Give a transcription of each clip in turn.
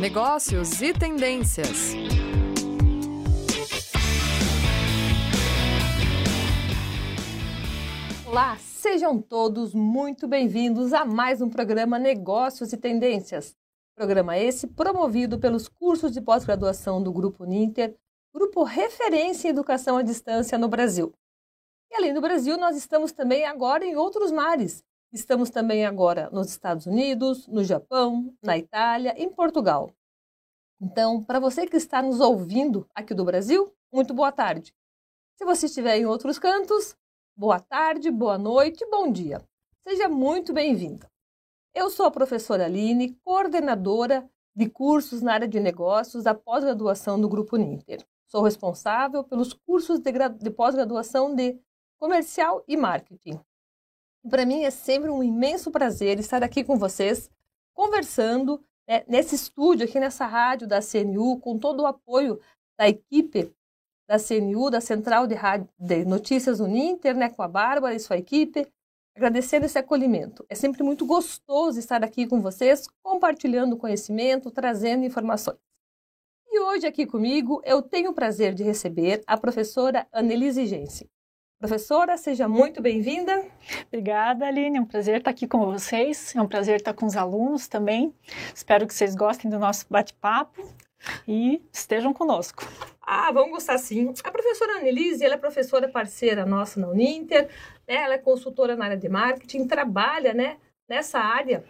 negócios e tendências. Olá, sejam todos muito bem-vindos a mais um programa Negócios e Tendências. Programa esse promovido pelos cursos de pós-graduação do Grupo Ninter, grupo referência em educação à distância no Brasil. E além do Brasil, nós estamos também agora em outros mares. Estamos também agora nos Estados Unidos, no Japão, na Itália, em Portugal. Então, para você que está nos ouvindo aqui do Brasil, muito boa tarde. Se você estiver em outros cantos, boa tarde, boa noite, bom dia. Seja muito bem-vinda. Eu sou a professora Aline, coordenadora de cursos na área de negócios da pós-graduação do Grupo Ninter. Sou responsável pelos cursos de, de pós-graduação de comercial e marketing. Para mim é sempre um imenso prazer estar aqui com vocês, conversando né, nesse estúdio, aqui nessa rádio da CNU, com todo o apoio da equipe da CNU, da Central de, rádio, de Notícias Uninter, né, com a Bárbara e sua equipe, agradecendo esse acolhimento. É sempre muito gostoso estar aqui com vocês, compartilhando conhecimento, trazendo informações. E hoje aqui comigo eu tenho o prazer de receber a professora Annelise Gense. Professora, seja muito bem-vinda. Obrigada, Aline. É um prazer estar aqui com vocês. É um prazer estar com os alunos também. Espero que vocês gostem do nosso bate-papo e estejam conosco. Ah, vamos gostar sim. A professora Annelise, ela é professora parceira nossa na Uninter, né? ela é consultora na área de marketing, trabalha né, nessa área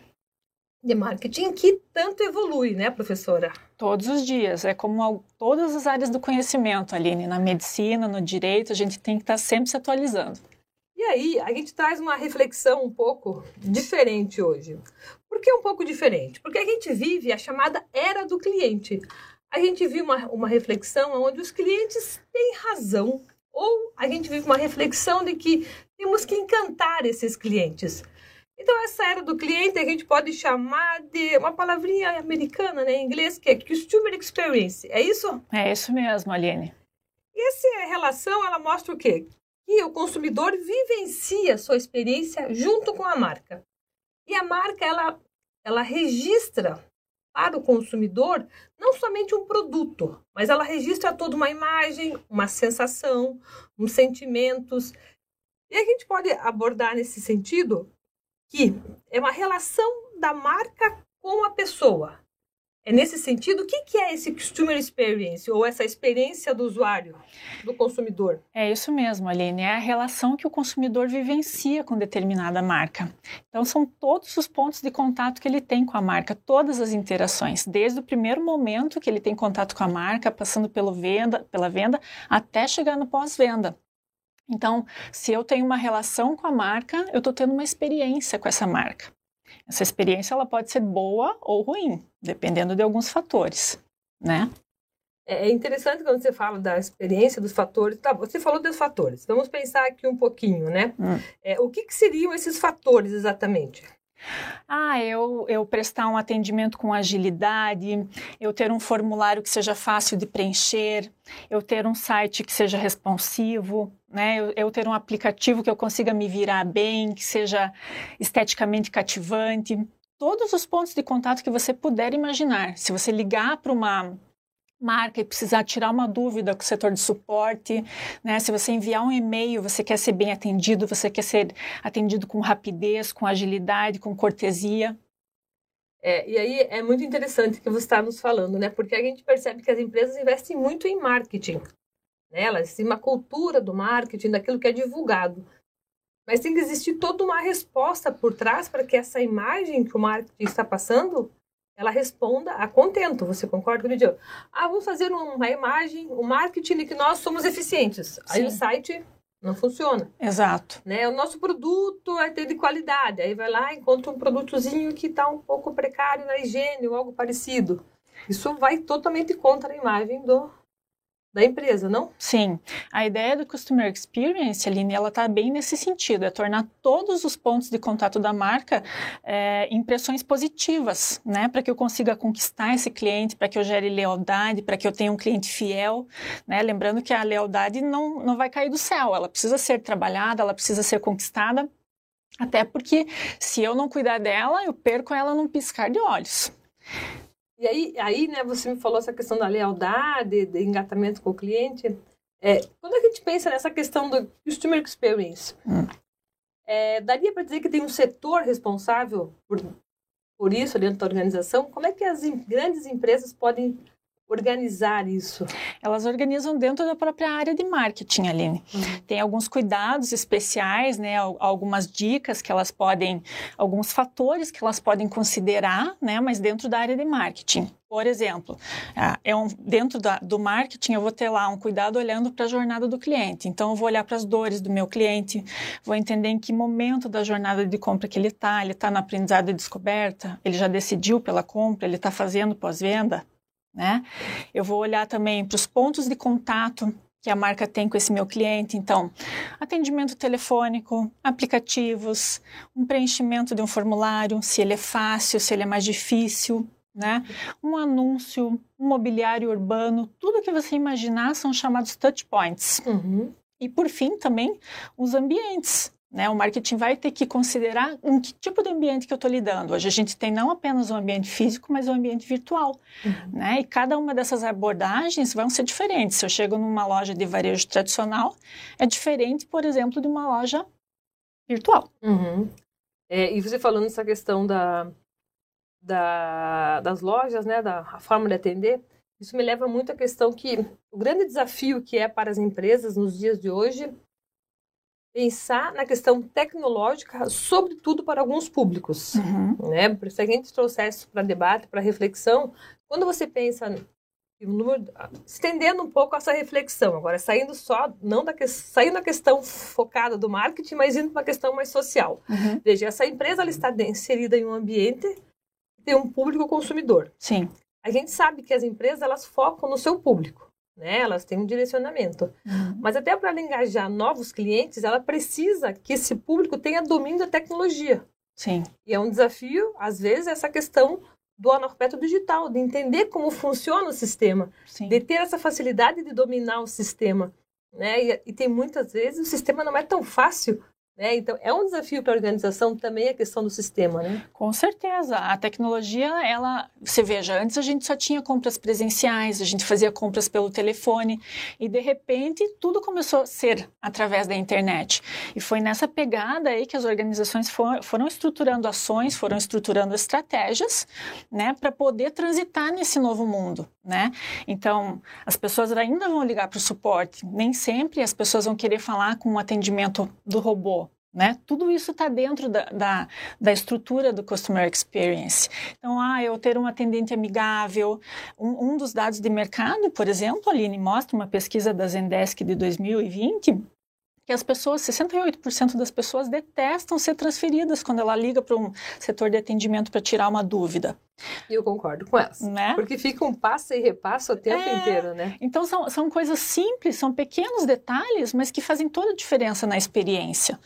de marketing que tanto evolui, né, professora? Todos os dias. É como todas as áreas do conhecimento, Aline. Na medicina, no direito, a gente tem que estar sempre se atualizando. E aí, a gente traz uma reflexão um pouco diferente hoje. Por que um pouco diferente? Porque a gente vive a chamada era do cliente. A gente vive uma, uma reflexão onde os clientes têm razão, ou a gente vive uma reflexão de que temos que encantar esses clientes. Então, essa era do cliente a gente pode chamar de uma palavrinha americana, né, em inglês, que é Customer Experience. É isso? É isso mesmo, Aline. E essa relação, ela mostra o quê? Que o consumidor vivencia sua experiência junto com a marca. E a marca, ela, ela registra para o consumidor não somente um produto, mas ela registra toda uma imagem, uma sensação, uns sentimentos. E a gente pode abordar nesse sentido que é uma relação da marca com a pessoa. É nesse sentido, o que, que é esse customer experience, ou essa experiência do usuário, do consumidor? É isso mesmo, Aline, é a relação que o consumidor vivencia com determinada marca. Então, são todos os pontos de contato que ele tem com a marca, todas as interações, desde o primeiro momento que ele tem contato com a marca, passando pelo venda, pela venda, até chegar no pós-venda. Então, se eu tenho uma relação com a marca, eu estou tendo uma experiência com essa marca. Essa experiência ela pode ser boa ou ruim, dependendo de alguns fatores, né? É, é interessante quando você fala da experiência, dos fatores. Tá, você falou dos fatores. Vamos pensar aqui um pouquinho, né? Hum. É, o que, que seriam esses fatores exatamente? Ah, eu, eu prestar um atendimento com agilidade, eu ter um formulário que seja fácil de preencher, eu ter um site que seja responsivo, né? Eu, eu ter um aplicativo que eu consiga me virar bem, que seja esteticamente cativante. Todos os pontos de contato que você puder imaginar. Se você ligar para uma marca e precisar tirar uma dúvida com o setor de suporte, né? Se você enviar um e-mail, você quer ser bem atendido, você quer ser atendido com rapidez, com agilidade, com cortesia. É, e aí é muito interessante que você está nos falando, né? Porque a gente percebe que as empresas investem muito em marketing. Né? Elas têm uma cultura do marketing, daquilo que é divulgado. Mas tem que existir toda uma resposta por trás para que essa imagem que o marketing está passando ela responda a contento. Você concorda comigo? Ah, vamos fazer uma imagem, um marketing que nós somos eficientes. Sim. Aí o site não funciona. Exato. Né? O nosso produto é ter de qualidade. Aí vai lá, encontra um produtozinho que está um pouco precário na higiene ou algo parecido. Isso vai totalmente contra a imagem do, da empresa, não? Sim. A ideia do Customer Experience, Aline, ela está bem nesse sentido, é tornar todos os pontos de contato da marca é, impressões positivas, né? Para que eu consiga conquistar esse cliente, para que eu gere lealdade, para que eu tenha um cliente fiel, né? Lembrando que a lealdade não, não vai cair do céu, ela precisa ser trabalhada, ela precisa ser conquistada, até porque se eu não cuidar dela, eu perco ela num piscar de olhos. E aí, aí, né, você me falou essa questão da lealdade, de engatamento com o cliente. É, quando a gente pensa nessa questão do customer experience, hum. é, daria para dizer que tem um setor responsável por, por isso dentro da organização? Como é que as grandes empresas podem organizar isso? Elas organizam dentro da própria área de marketing, Aline. Uhum. Tem alguns cuidados especiais, né, algumas dicas que elas podem, alguns fatores que elas podem considerar, né, mas dentro da área de marketing. Por exemplo, é um, dentro da, do marketing eu vou ter lá um cuidado olhando para a jornada do cliente. Então eu vou olhar para as dores do meu cliente, vou entender em que momento da jornada de compra que ele está. Ele está no aprendizado e descoberta, ele já decidiu pela compra, ele está fazendo pós-venda, né? Eu vou olhar também para os pontos de contato que a marca tem com esse meu cliente. Então, atendimento telefônico, aplicativos, um preenchimento de um formulário, se ele é fácil, se ele é mais difícil, né? Um anúncio, um mobiliário urbano, tudo que você imaginar são chamados touch points. Uhum. E por fim também os ambientes. Né? O marketing vai ter que considerar em que tipo de ambiente que eu estou lidando. Hoje a gente tem não apenas o um ambiente físico, mas o um ambiente virtual. Uhum. Né? E cada uma dessas abordagens vão ser diferentes. Se eu chego numa loja de varejo tradicional, é diferente, por exemplo, de uma loja virtual. Uhum. É, e você falando essa questão da, da, das lojas, né, da forma de atender, isso me leva muito à questão que o grande desafio que é para as empresas nos dias de hoje pensar na questão tecnológica, sobretudo para alguns públicos. Uhum. Né? Se a gente trouxesse isso para debate, para reflexão, quando você pensa número, estendendo um pouco essa reflexão, agora saindo só, não da saindo da questão focada do marketing, mas indo para uma questão mais social. Uhum. Veja, essa empresa ela está inserida em um ambiente tem um público consumidor. Sim. A gente sabe que as empresas elas focam no seu público né? Elas têm um direcionamento. Uhum. Mas até para ela engajar novos clientes, ela precisa que esse público tenha domínio da tecnologia. Sim. E é um desafio, às vezes, essa questão do analfabeto digital, de entender como funciona o sistema, Sim. de ter essa facilidade de dominar o sistema. Né? E, e tem muitas vezes o sistema não é tão fácil né? Então, é um desafio para a organização também a questão do sistema, né? Com certeza. A tecnologia, ela... Você veja, antes a gente só tinha compras presenciais, a gente fazia compras pelo telefone e, de repente, tudo começou a ser através da internet. E foi nessa pegada aí que as organizações for, foram estruturando ações, foram estruturando estratégias, né? Para poder transitar nesse novo mundo, né? Então, as pessoas ainda vão ligar para o suporte. Nem sempre as pessoas vão querer falar com um atendimento do robô né? Tudo isso está dentro da, da, da, estrutura do Customer Experience. Então, ah, eu ter um atendente amigável. Um, um dos dados de mercado, por exemplo, Aline, mostra uma pesquisa da Zendesk de 2020, que as pessoas, 68% das pessoas detestam ser transferidas quando ela liga para um setor de atendimento para tirar uma dúvida. E eu concordo com essa. Né? Porque fica um passa e repassa o tempo é, inteiro, né? Então são, são coisas simples, são pequenos detalhes, mas que fazem toda a diferença na experiência.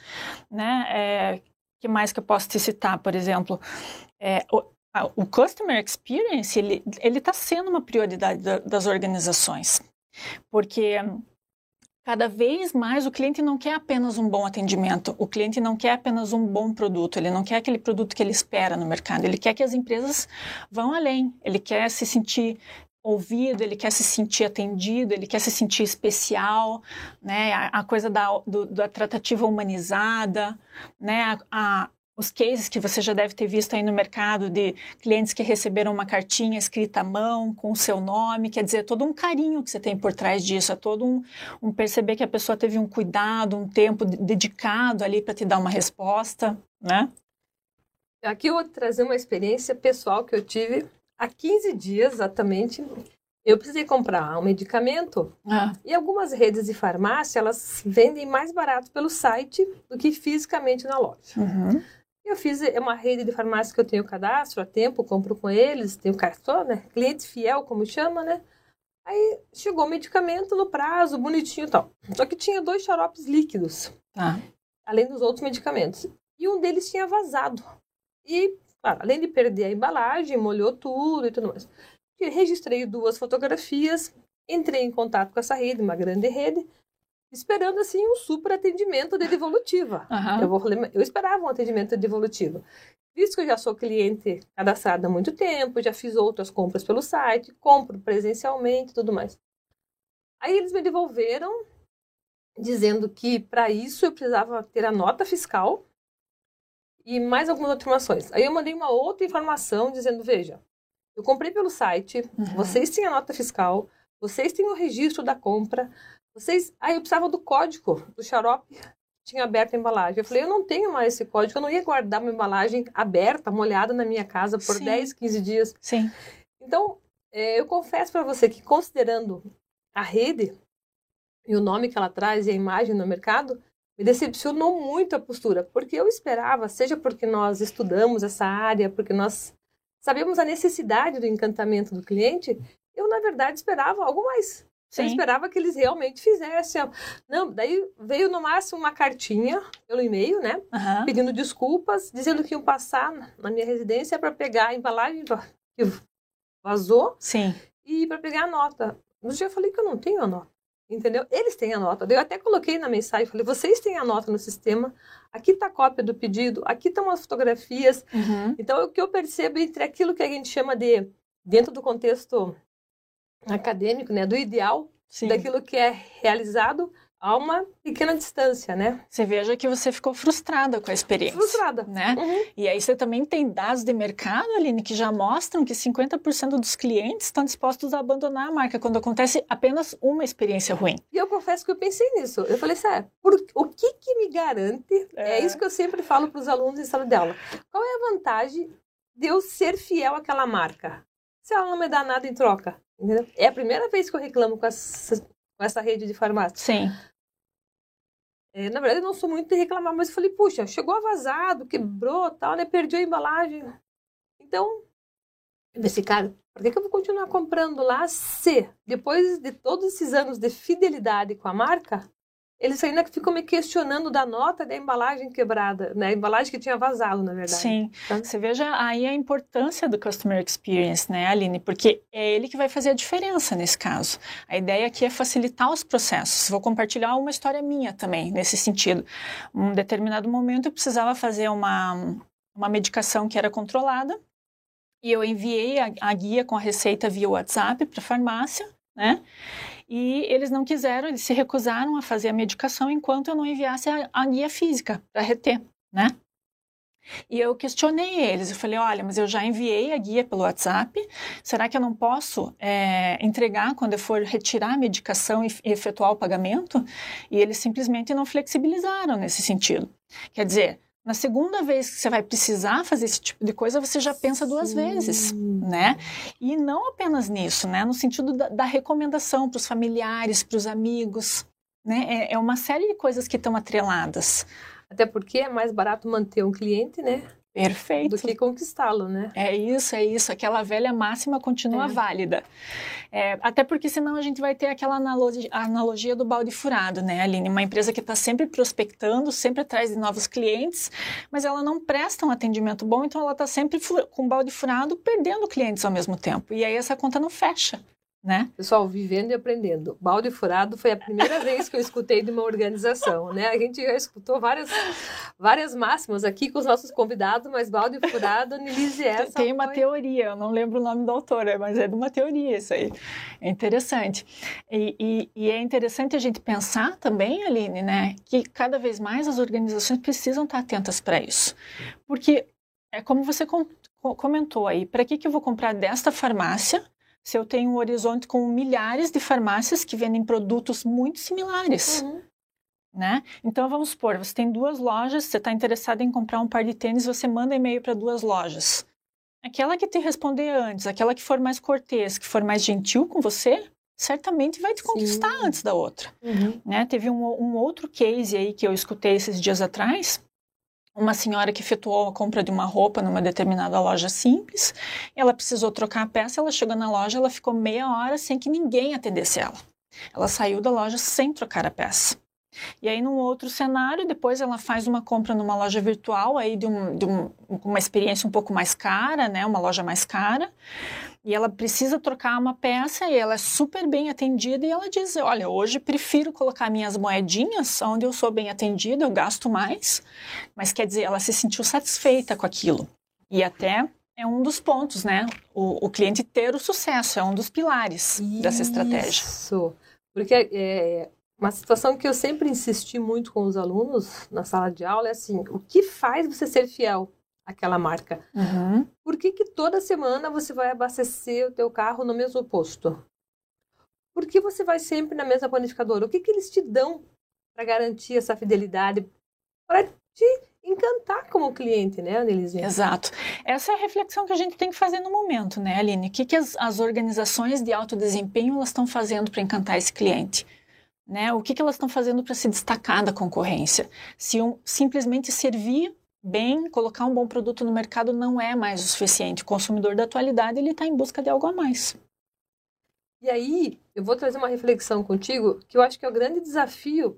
Né? É, que mais que eu posso te citar, por exemplo? É, o, o Customer Experience, ele está sendo uma prioridade da, das organizações. Porque Cada vez mais o cliente não quer apenas um bom atendimento, o cliente não quer apenas um bom produto, ele não quer aquele produto que ele espera no mercado, ele quer que as empresas vão além, ele quer se sentir ouvido, ele quer se sentir atendido, ele quer se sentir especial, né? A, a coisa da, do, da tratativa humanizada, né? A, a, os cases que você já deve ter visto aí no mercado de clientes que receberam uma cartinha escrita à mão com o seu nome, quer dizer, todo um carinho que você tem por trás disso, é todo um, um perceber que a pessoa teve um cuidado, um tempo dedicado ali para te dar uma resposta, né? Aqui eu vou trazer uma experiência pessoal que eu tive há 15 dias exatamente. Eu precisei comprar um medicamento ah. e algumas redes de farmácia elas vendem mais barato pelo site do que fisicamente na loja. Uhum. Eu fiz uma rede de farmácia que eu tenho cadastro há tempo, compro com eles, tenho cartão, né? Cliente fiel, como chama, né? Aí chegou o medicamento no prazo, bonitinho e tal. Só que tinha dois xaropes líquidos, ah. além dos outros medicamentos. E um deles tinha vazado. E, claro, além de perder a embalagem, molhou tudo e tudo mais. Eu registrei duas fotografias, entrei em contato com essa rede, uma grande rede, esperando assim um super atendimento de devolutiva. Uhum. Eu, vou, eu esperava um atendimento de devolutiva. visto que eu já sou cliente cadastrada há muito tempo, já fiz outras compras pelo site, compro presencialmente e tudo mais. Aí eles me devolveram dizendo que para isso eu precisava ter a nota fiscal e mais algumas outras informações. Aí eu mandei uma outra informação dizendo, veja, eu comprei pelo site, uhum. vocês têm a nota fiscal, vocês têm o registro da compra, vocês... Aí eu precisava do código do xarope tinha aberto a embalagem. Eu falei, eu não tenho mais esse código, eu não ia guardar uma embalagem aberta, molhada na minha casa por Sim. 10, 15 dias. Sim. Então, é, eu confesso para você que considerando a rede e o nome que ela traz e a imagem no mercado, me decepcionou muito a postura, porque eu esperava, seja porque nós estudamos essa área, porque nós sabemos a necessidade do encantamento do cliente, eu na verdade esperava algo mais. Sim. Eu esperava que eles realmente fizessem. Não, daí veio no máximo uma cartinha pelo e-mail, né? Uhum. Pedindo desculpas, dizendo que iam passar na minha residência para pegar a embalagem que vazou. Sim. E para pegar a nota. No dia eu falei que eu não tenho a nota. Entendeu? Eles têm a nota. Eu até coloquei na mensagem, falei, vocês têm a nota no sistema, aqui está a cópia do pedido, aqui estão as fotografias. Uhum. Então, o que eu percebo entre aquilo que a gente chama de, dentro do contexto acadêmico, né, do ideal, Sim. daquilo que é realizado a uma pequena distância, né? Você veja que você ficou frustrada com a experiência. Frustrada. Né? Uhum. E aí você também tem dados de mercado, Aline, que já mostram que 50% dos clientes estão dispostos a abandonar a marca quando acontece apenas uma experiência ruim. E eu confesso que eu pensei nisso. Eu falei, sério, por, o que que me garante? É, é isso que eu sempre falo para os alunos em sala de aula. Qual é a vantagem de eu ser fiel àquela marca? Se ela não me dá nada em troca. Entendeu? É a primeira vez que eu reclamo com essa, com essa rede de farmácia. Sim. É, na verdade, eu não sou muito de reclamar, mas eu falei, puxa, chegou vazado, quebrou, tal, né? Perdi a embalagem. Então, eu pensei, cara, por que, que eu vou continuar comprando lá se, depois de todos esses anos de fidelidade com a marca, eles ainda ficam me questionando da nota da embalagem quebrada, né? A embalagem que tinha vazado, na verdade. Sim. Tá? Você veja aí a importância do customer experience, né, Aline? Porque é ele que vai fazer a diferença nesse caso. A ideia aqui é facilitar os processos. Vou compartilhar uma história minha também, nesse sentido. Um determinado momento eu precisava fazer uma, uma medicação que era controlada e eu enviei a, a guia com a receita via WhatsApp para a farmácia, né? E eles não quiseram, eles se recusaram a fazer a medicação enquanto eu não enviasse a, a guia física para reter, né? E eu questionei eles, eu falei, olha, mas eu já enviei a guia pelo WhatsApp, será que eu não posso é, entregar quando eu for retirar a medicação e efetuar o pagamento? E eles simplesmente não flexibilizaram nesse sentido. Quer dizer, na segunda vez que você vai precisar fazer esse tipo de coisa, você já pensa duas Sim. vezes, né? E não apenas nisso, né? No sentido da, da recomendação para os familiares, para os amigos, né? É, é uma série de coisas que estão atreladas. Até porque é mais barato manter um cliente, né? Perfeito. Do que conquistá-lo, né? É isso, é isso. Aquela velha máxima continua é. válida. É, até porque senão a gente vai ter aquela analogia, analogia do balde furado, né, Aline? Uma empresa que está sempre prospectando, sempre atrás de novos clientes, mas ela não presta um atendimento bom, então ela está sempre com o balde furado, perdendo clientes ao mesmo tempo. E aí essa conta não fecha né? Pessoal, vivendo e aprendendo. Balde furado foi a primeira vez que eu escutei de uma organização, né? A gente já escutou várias, várias máximas aqui com os nossos convidados, mas balde furado, Nilise, essa Tem uma foi... teoria, eu não lembro o nome da autora, mas é de uma teoria isso aí. É interessante. E, e, e é interessante a gente pensar também, Aline, né? Que cada vez mais as organizações precisam estar atentas para isso. Porque é como você comentou aí, para que, que eu vou comprar desta farmácia se eu tenho um horizonte com milhares de farmácias que vendem produtos muito similares. Uhum. Né? Então vamos supor, você tem duas lojas, você está interessado em comprar um par de tênis, você manda e-mail para duas lojas. Aquela que te responder antes, aquela que for mais cortês, que for mais gentil com você, certamente vai te conquistar Sim. antes da outra. Uhum. Né? Teve um, um, outro case aí que eu escutei esses dias atrás, uma senhora que efetuou a compra de uma roupa numa determinada loja simples, ela precisou trocar a peça, ela chegou na loja, ela ficou meia hora sem que ninguém atendesse ela. Ela saiu da loja sem trocar a peça. E aí, num outro cenário, depois ela faz uma compra numa loja virtual, aí de, um, de um, uma experiência um pouco mais cara, né? Uma loja mais cara. E ela precisa trocar uma peça e ela é super bem atendida e ela diz: Olha, hoje prefiro colocar minhas moedinhas onde eu sou bem atendida, eu gasto mais. Mas quer dizer, ela se sentiu satisfeita com aquilo. E até é um dos pontos, né? O, o cliente ter o sucesso é um dos pilares Isso. dessa estratégia. Isso. Porque é, uma situação que eu sempre insisti muito com os alunos na sala de aula é assim: o que faz você ser fiel àquela marca? Uhum. Por que, que toda semana você vai abastecer o teu carro no mesmo posto? Por que você vai sempre na mesma panificadora? O que, que eles te dão para garantir essa fidelidade? Para te encantar como cliente, né, Annelise? Exato. Essa é a reflexão que a gente tem que fazer no momento, né, Aline? O que, que as, as organizações de alto desempenho elas estão fazendo para encantar esse cliente? Né? O que, que elas estão fazendo para se destacar da concorrência? Se um, simplesmente servir bem, colocar um bom produto no mercado não é mais o suficiente. O consumidor da atualidade ele está em busca de algo a mais. E aí, eu vou trazer uma reflexão contigo que eu acho que é o grande desafio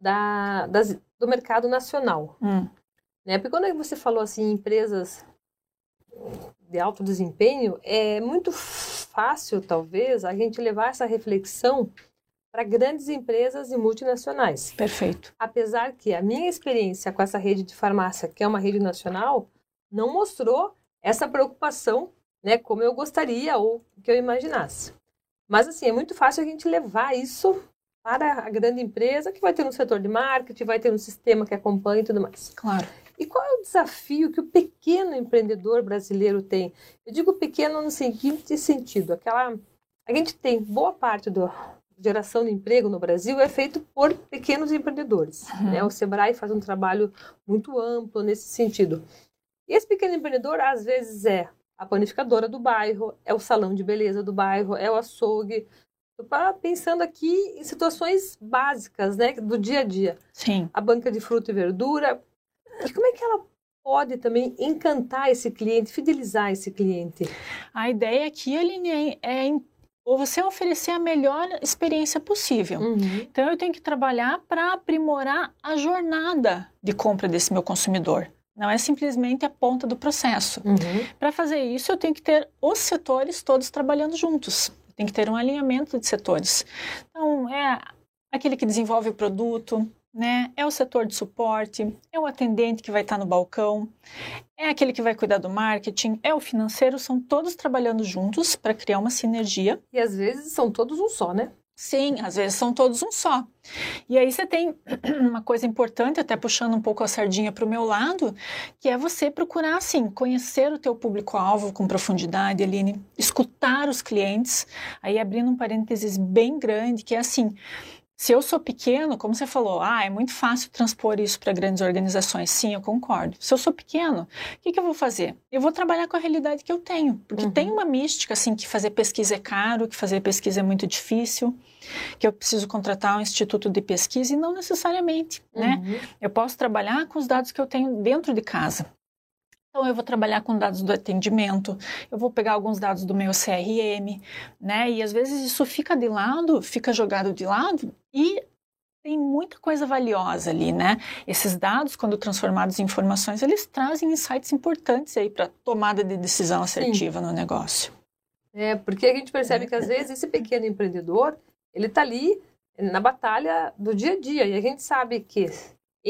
da, das, do mercado nacional. Hum. Né? Porque quando você falou assim, empresas de alto desempenho, é muito fácil, talvez, a gente levar essa reflexão para grandes empresas e multinacionais. Perfeito. Apesar que a minha experiência com essa rede de farmácia, que é uma rede nacional, não mostrou essa preocupação, né, como eu gostaria ou que eu imaginasse. Mas assim, é muito fácil a gente levar isso para a grande empresa, que vai ter um setor de marketing, vai ter um sistema que acompanha e tudo mais. Claro. E qual é o desafio que o pequeno empreendedor brasileiro tem? Eu digo pequeno no seguinte sentido, aquela a gente tem boa parte da geração de emprego no Brasil é feito por pequenos empreendedores. Uhum. Né? O Sebrae faz um trabalho muito amplo nesse sentido. E esse pequeno empreendedor, às vezes, é a panificadora do bairro, é o salão de beleza do bairro, é o açougue. Pensando aqui em situações básicas, né, do dia a dia. Sim. A banca de fruta e verdura. E como é que ela pode também encantar esse cliente, fidelizar esse cliente? A ideia aqui, Aline, é, é ou você oferecer a melhor experiência possível. Uhum. Então eu tenho que trabalhar para aprimorar a jornada de compra desse meu consumidor. Não é simplesmente a ponta do processo. Uhum. Para fazer isso, eu tenho que ter os setores todos trabalhando juntos. Tem que ter um alinhamento de setores. Então, é aquele que desenvolve o produto, né? É o setor de suporte, é o atendente que vai estar no balcão, é aquele que vai cuidar do marketing, é o financeiro, são todos trabalhando juntos para criar uma sinergia. E às vezes são todos um só, né? Sim, às vezes são todos um só. E aí você tem uma coisa importante, até puxando um pouco a sardinha para o meu lado, que é você procurar, assim, conhecer o teu público-alvo com profundidade, Aline, escutar os clientes, aí abrindo um parênteses bem grande, que é assim, se eu sou pequeno, como você falou, ah, é muito fácil transpor isso para grandes organizações. Sim, eu concordo. Se eu sou pequeno, o que, que, eu vou fazer? Eu vou trabalhar com a realidade que eu tenho. Porque uhum. tem uma mística, assim, que fazer pesquisa é caro, que fazer pesquisa é muito difícil, que eu preciso contratar um instituto de pesquisa, e não necessariamente, né? uhum. né? Eu posso trabalhar com os dados que eu tenho dentro de casa. Então, eu vou trabalhar com dados do atendimento, eu vou pegar alguns dados do meu CRM, né? E às vezes isso fica de lado, fica jogado de lado e tem muita coisa valiosa ali, né? Esses dados, quando transformados em informações, eles trazem insights importantes aí para tomada de decisão assertiva Sim. no negócio. É, porque a gente percebe que às vezes esse pequeno empreendedor, ele está ali na batalha do dia a dia e a gente sabe que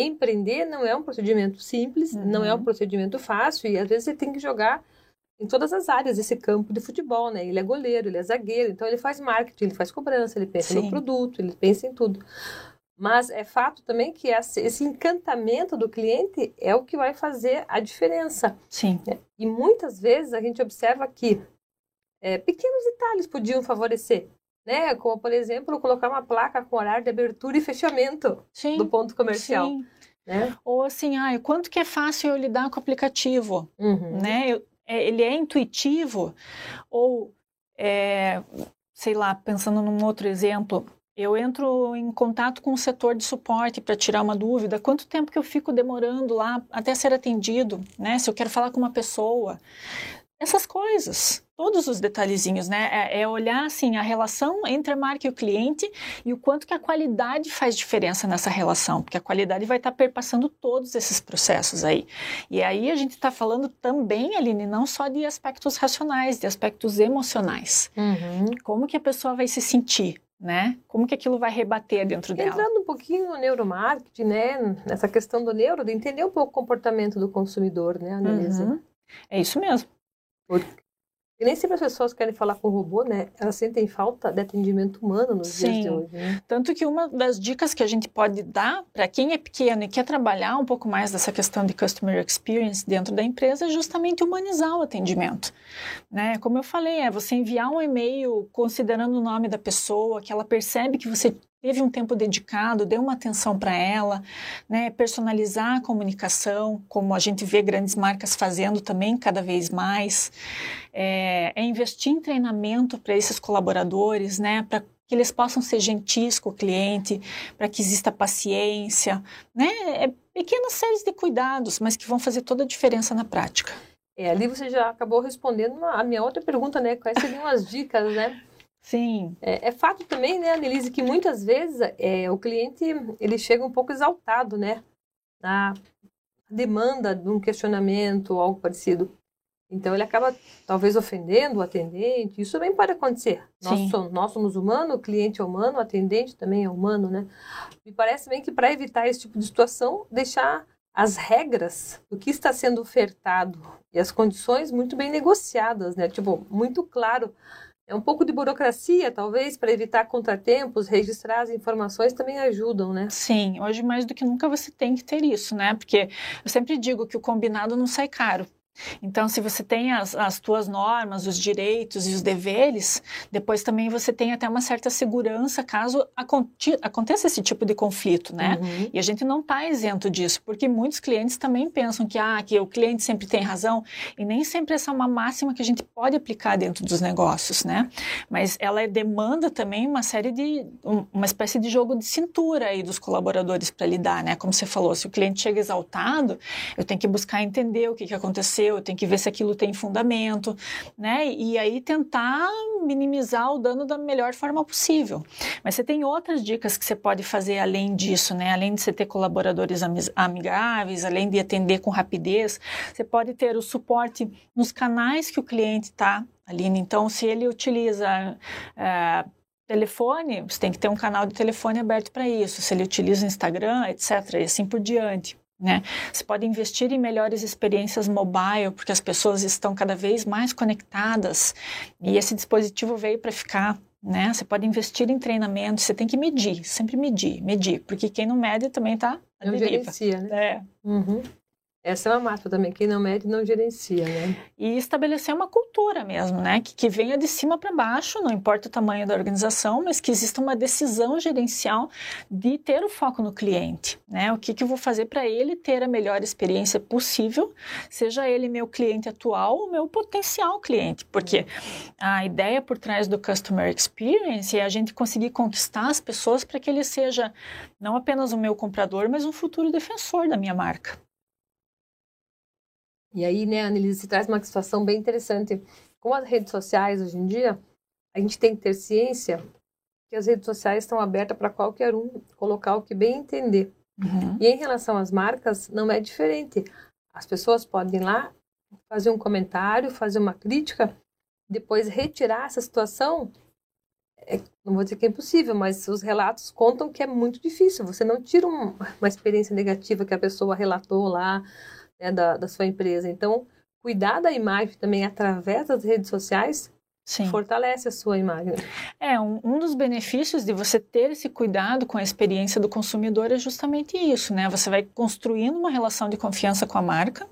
empreender não é um procedimento simples, uhum. não é um procedimento fácil e às vezes você tem que jogar em todas as áreas desse campo de futebol, né? Ele é goleiro, ele é zagueiro, então ele faz marketing, ele faz cobrança, ele pensa Sim. no produto, ele pensa em tudo. Mas é fato também que esse encantamento do cliente é o que vai fazer a diferença. Sim. E muitas vezes a gente observa que é, pequenos detalhes podiam favorecer né? Como, por exemplo, colocar uma placa com horário de abertura e fechamento sim, do ponto comercial. Sim. Né? Ou assim, ah, quanto que é fácil eu lidar com o aplicativo, uhum. né? Eu, é, ele é intuitivo ou, é, sei lá, pensando num outro exemplo, eu entro em contato com o setor de suporte para tirar uma dúvida. Quanto tempo que eu fico demorando lá até ser atendido, né? Se eu quero falar com uma pessoa, essas coisas, todos os detalhezinhos, né? É, é, olhar assim a relação entre a marca e o cliente e o quanto que a qualidade faz diferença nessa relação, porque a qualidade vai estar perpassando todos esses processos aí. E aí a gente está falando também, Aline, não só de aspectos racionais, de aspectos emocionais. Uhum. Como que a pessoa vai se sentir? Né? Como que aquilo vai rebater dentro Entrando dela? Entrando um pouquinho no neuromarketing, né? Nessa questão do neuro, de entender um pouco o comportamento do consumidor, né, Annelise? Uhum. É isso mesmo. Porque e nem sempre as pessoas querem falar com o robô, né? Elas sentem falta de atendimento humano nos Sim. dias de hoje. Né? Tanto que uma das dicas que a gente pode dar para quem é pequeno e quer trabalhar um pouco mais dessa questão de customer experience dentro da empresa é justamente humanizar o atendimento. Né? Como eu falei, é você enviar um e-mail considerando o nome da pessoa, que ela percebe que você teve um tempo dedicado, deu uma atenção para ela, né? personalizar a comunicação, como a gente vê grandes marcas fazendo também cada vez mais, é, é investir em treinamento para esses colaboradores, né? para que eles possam ser gentis com o cliente, para que exista paciência, né? É pequenas séries de cuidados, mas que vão fazer toda a diferença na prática. É, ali você já acabou respondendo a minha outra pergunta, né? Quais seriam as dicas, né? Sim. É, é, fato também, né, Annelise, que muitas vezes é, o cliente ele chega um pouco exaltado, né, na demanda de um questionamento ou algo parecido. Então ele acaba talvez ofendendo o atendente. Isso também pode acontecer. Nós somos, nós somos humanos, o cliente é humano, o atendente também é humano, né? Me parece bem que para evitar esse tipo de situação, deixar as regras do que está sendo ofertado e as condições muito bem negociadas, né? Tipo, muito claro é um pouco de burocracia, talvez, para evitar contratempos, registrar as informações também ajudam, né? Sim, hoje mais do que nunca você tem que ter isso, né? Porque eu sempre digo que o combinado não sai caro. Então, se você tem as, as tuas normas, os direitos e os deveres, depois também você tem até uma certa segurança caso aconteça esse tipo de conflito, né? Uhum. E a gente não está isento disso, porque muitos clientes também pensam que, ah, que o cliente sempre tem razão, e nem sempre essa é uma máxima que a gente pode aplicar dentro dos negócios, né? Mas ela demanda também uma série de, uma espécie de jogo de cintura aí dos colaboradores para lidar, né? Como você falou, se o cliente chega exaltado, eu tenho que buscar entender o que, que aconteceu, aconteceu, tem que ver se aquilo tem fundamento, né? E aí tentar minimizar o dano da melhor forma possível. Mas você tem outras dicas que você pode fazer além disso, né? Além de você ter colaboradores amigáveis, além de atender com rapidez, você pode ter o suporte nos canais que o cliente está ali. Então, se ele utiliza é, telefone, você tem que ter um canal de telefone aberto para isso. Se ele utiliza Instagram, etc., e assim por diante. Né? Você pode investir em melhores experiências mobile, porque as pessoas estão cada vez mais conectadas e esse dispositivo veio para ficar. Né? Você pode investir em treinamento, você tem que medir, sempre medir, medir, porque quem não mede também está Não gerencia, né? É. Uhum. Essa é uma máxima também, quem não mede não gerencia, né? E estabelecer uma cultura mesmo, né? Que, que venha de cima para baixo, não importa o tamanho da organização, mas que exista uma decisão gerencial de ter o foco no cliente, né? O que, que eu vou fazer para ele ter a melhor experiência possível, seja ele meu cliente atual ou meu potencial cliente, porque a ideia por trás do Customer Experience é a gente conseguir conquistar as pessoas para que ele seja não apenas o meu comprador, mas um futuro defensor da minha marca. E aí, né, Annelise, se traz uma situação bem interessante. Com as redes sociais hoje em dia, a gente tem que ter ciência que as redes sociais estão abertas para qualquer um colocar o que bem entender. Uhum. E em relação às marcas, não é diferente. As pessoas podem ir lá fazer um comentário, fazer uma crítica, depois retirar essa situação. É, não vou dizer que é impossível, mas os relatos contam que é muito difícil. Você não tira um, uma experiência negativa que a pessoa relatou lá, né, da, da sua empresa. Então, cuidar da imagem também através das redes sociais Sim. fortalece a sua imagem. É, um, um, dos benefícios de você ter esse cuidado com a experiência do consumidor é justamente isso, né? Você vai construindo uma relação de confiança com a marca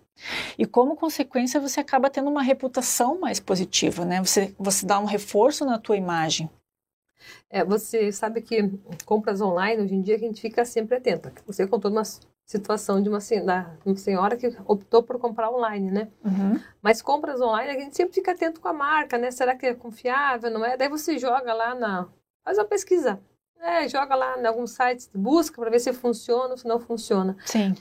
e, como consequência, você acaba tendo uma reputação mais positiva, né? Você, você dá um reforço na tua imagem. É, você sabe que compras online, hoje em dia, a gente fica sempre atenta. Você contou uma situação de uma, uma senhora que optou por comprar online, né? Uhum. Mas compras online, a gente sempre fica atento com a marca, né? Será que é confiável, não é? Daí você joga lá na... Faz uma pesquisa. É, joga lá em alguns sites, busca para ver se funciona ou se não funciona. Sim.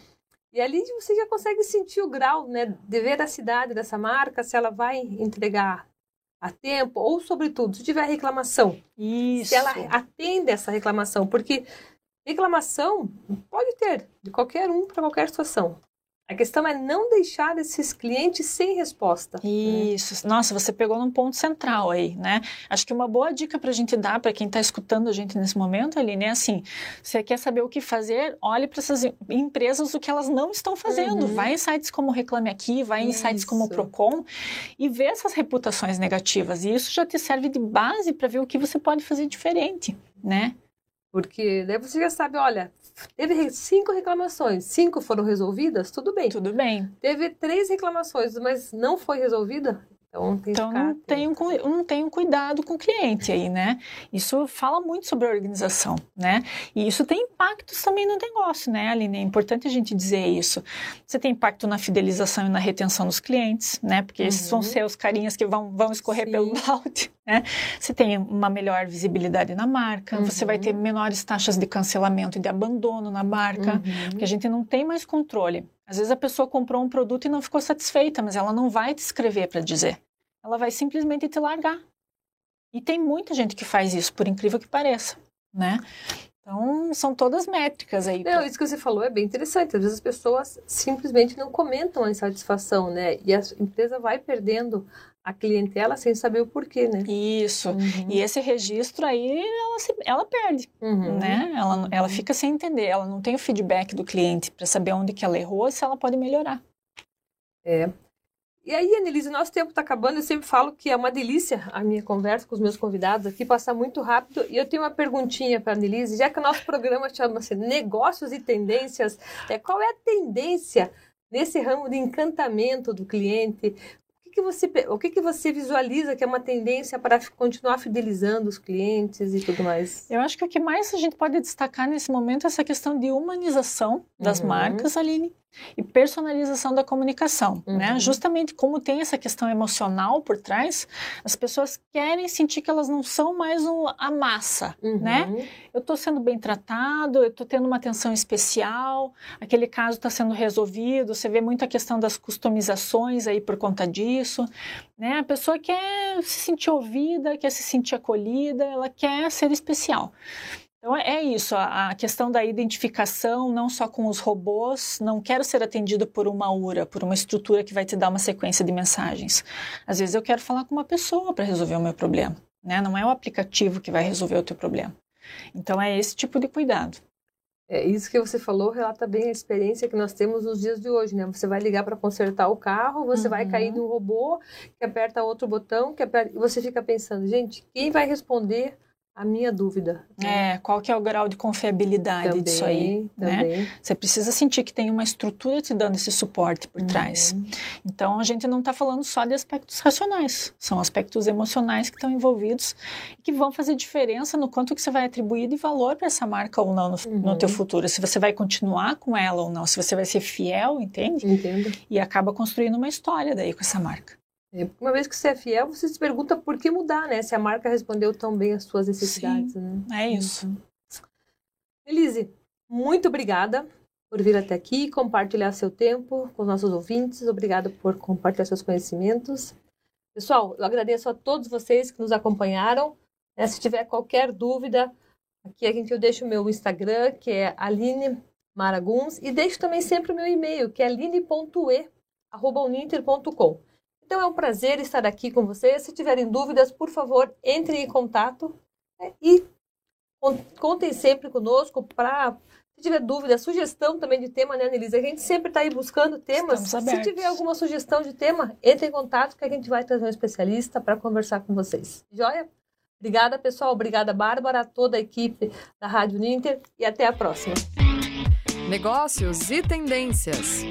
E ali você já consegue sentir o grau, né, de veracidade dessa marca, se ela vai entregar a tempo ou, sobretudo, se tiver reclamação. Isso. Se ela atende essa reclamação, porque reclamação pode ter de qualquer um para qualquer situação. A questão é não deixar esses clientes sem resposta. Né? Isso. Né? Nossa, você pegou num ponto central aí, né? Acho que uma boa dica para a gente dar para quem está escutando a gente nesse momento, ali, né? Assim, você quer saber o que fazer, olhe para essas empresas o que elas não estão fazendo. Uhum. Vai em sites como Reclame Aqui, vai em isso. sites como Procon e vê essas reputações negativas. E isso já te serve de base para ver o que você pode fazer diferente, né? Porque daí você já sabe, olha, teve cinco reclamações, cinco foram resolvidas, tudo bem. Tudo bem. Teve três reclamações, mas não foi resolvida, então, tem então não, tem um, não tem um cuidado com o cliente aí, né? Isso fala muito sobre a organização, né? E isso tem impactos também no negócio, né, Aline? É importante a gente dizer isso. Você tem impacto na fidelização e na retenção dos clientes, né? Porque uhum. esses vão ser os carinhas que vão, vão escorrer Sim. pelo balde, né? Você tem uma melhor visibilidade na marca, uhum. você vai ter uhum. menores taxas de cancelamento e de abandono na marca, uhum. porque a gente não tem mais controle. Às vezes a pessoa comprou um produto e não ficou satisfeita, mas ela não vai te escrever para dizer. Ela vai simplesmente te largar. E tem muita gente que faz isso, por incrível que pareça, né? Então, são todas métricas aí. Não, isso que você falou é bem interessante. Às vezes as pessoas simplesmente não comentam a insatisfação, né? E a empresa vai perdendo a clientela sem saber o porquê, né? Isso. Uhum. E esse registro aí, ela, se, ela perde, uhum. né? Ela, ela fica sem entender, ela não tem o feedback do cliente para saber onde que ela errou e se ela pode melhorar. É. E aí, Anelise, nosso tempo está acabando. Eu sempre falo que é uma delícia a minha conversa com os meus convidados aqui, passar muito rápido. E eu tenho uma perguntinha para a Anelise, já que o nosso programa chama-se Negócios e Tendências, é, qual é a tendência nesse ramo de encantamento do cliente? Que você, o que, que você visualiza que é uma tendência para continuar fidelizando os clientes e tudo mais? Eu acho que o que mais a gente pode destacar nesse momento é essa questão de humanização das uhum. marcas, Aline, e personalização da comunicação, né? uhum. né? Justamente como tem essa questão emocional por trás, as pessoas querem sentir que elas não são mais um, a massa, uhum. né? Eu estou sendo bem tratado, eu estou tendo uma atenção especial, aquele caso está sendo resolvido, você vê muito a questão das customizações aí por conta disso, né? A pessoa quer se sentir ouvida, quer se sentir acolhida, ela quer ser especial. Então é isso, a, questão da identificação, não só com os robôs, não quero ser atendido por uma URA, por uma estrutura que vai te dar uma sequência de mensagens. Às vezes eu quero falar com uma pessoa para resolver o meu problema, né? Não é o aplicativo que vai resolver o teu problema. Então é esse tipo de cuidado. É isso que você falou relata bem a experiência que nós temos nos dias de hoje, né? Você vai ligar para consertar o carro, você uhum. vai cair uhum. num robô que aperta outro botão, que aperta, e você fica pensando, gente, quem vai responder a minha dúvida. Né? É, qual que é o grau de confiabilidade também, disso aí, né? também. né? Você precisa sentir que tem uma estrutura te dando esse suporte por uhum. trás. Então, a gente não está falando só de aspectos racionais, são aspectos emocionais que estão envolvidos e que vão fazer diferença no quanto que você vai atribuir de valor para essa marca ou não no, uhum. no teu futuro, se você vai continuar com ela ou não, se você vai ser fiel, entende? Entendo. E acaba construindo uma história daí com essa marca. É, uma vez que você é fiel, você se pergunta por que mudar, né? Se a marca respondeu tão bem às suas necessidades, Sim, né? É isso. Uhum. Elise, muito obrigada por vir até aqui, compartilhar seu tempo com os nossos ouvintes. Obrigada por compartilhar seus conhecimentos. Pessoal, eu agradeço a todos vocês que nos acompanharam. Né? Se tiver qualquer dúvida, aqui a gente eu deixo o meu Instagram, que é Aline Maraguns, e deixo também sempre o meu e-mail, que é aline.e@uninter.com. Então é um prazer estar aqui com vocês. Se tiverem dúvidas, por favor, entrem em contato né? e contem sempre conosco para se tiver dúvida, sugestão também de tema, né, Anelisa? A gente sempre está aí buscando temas. Se tiver alguma sugestão de tema, entre em contato que a gente vai trazer um especialista para conversar com vocês. Joia? Obrigada, pessoal. Obrigada, Bárbara, a toda a equipe da Rádio Ninter e até a próxima. Negócios e tendências.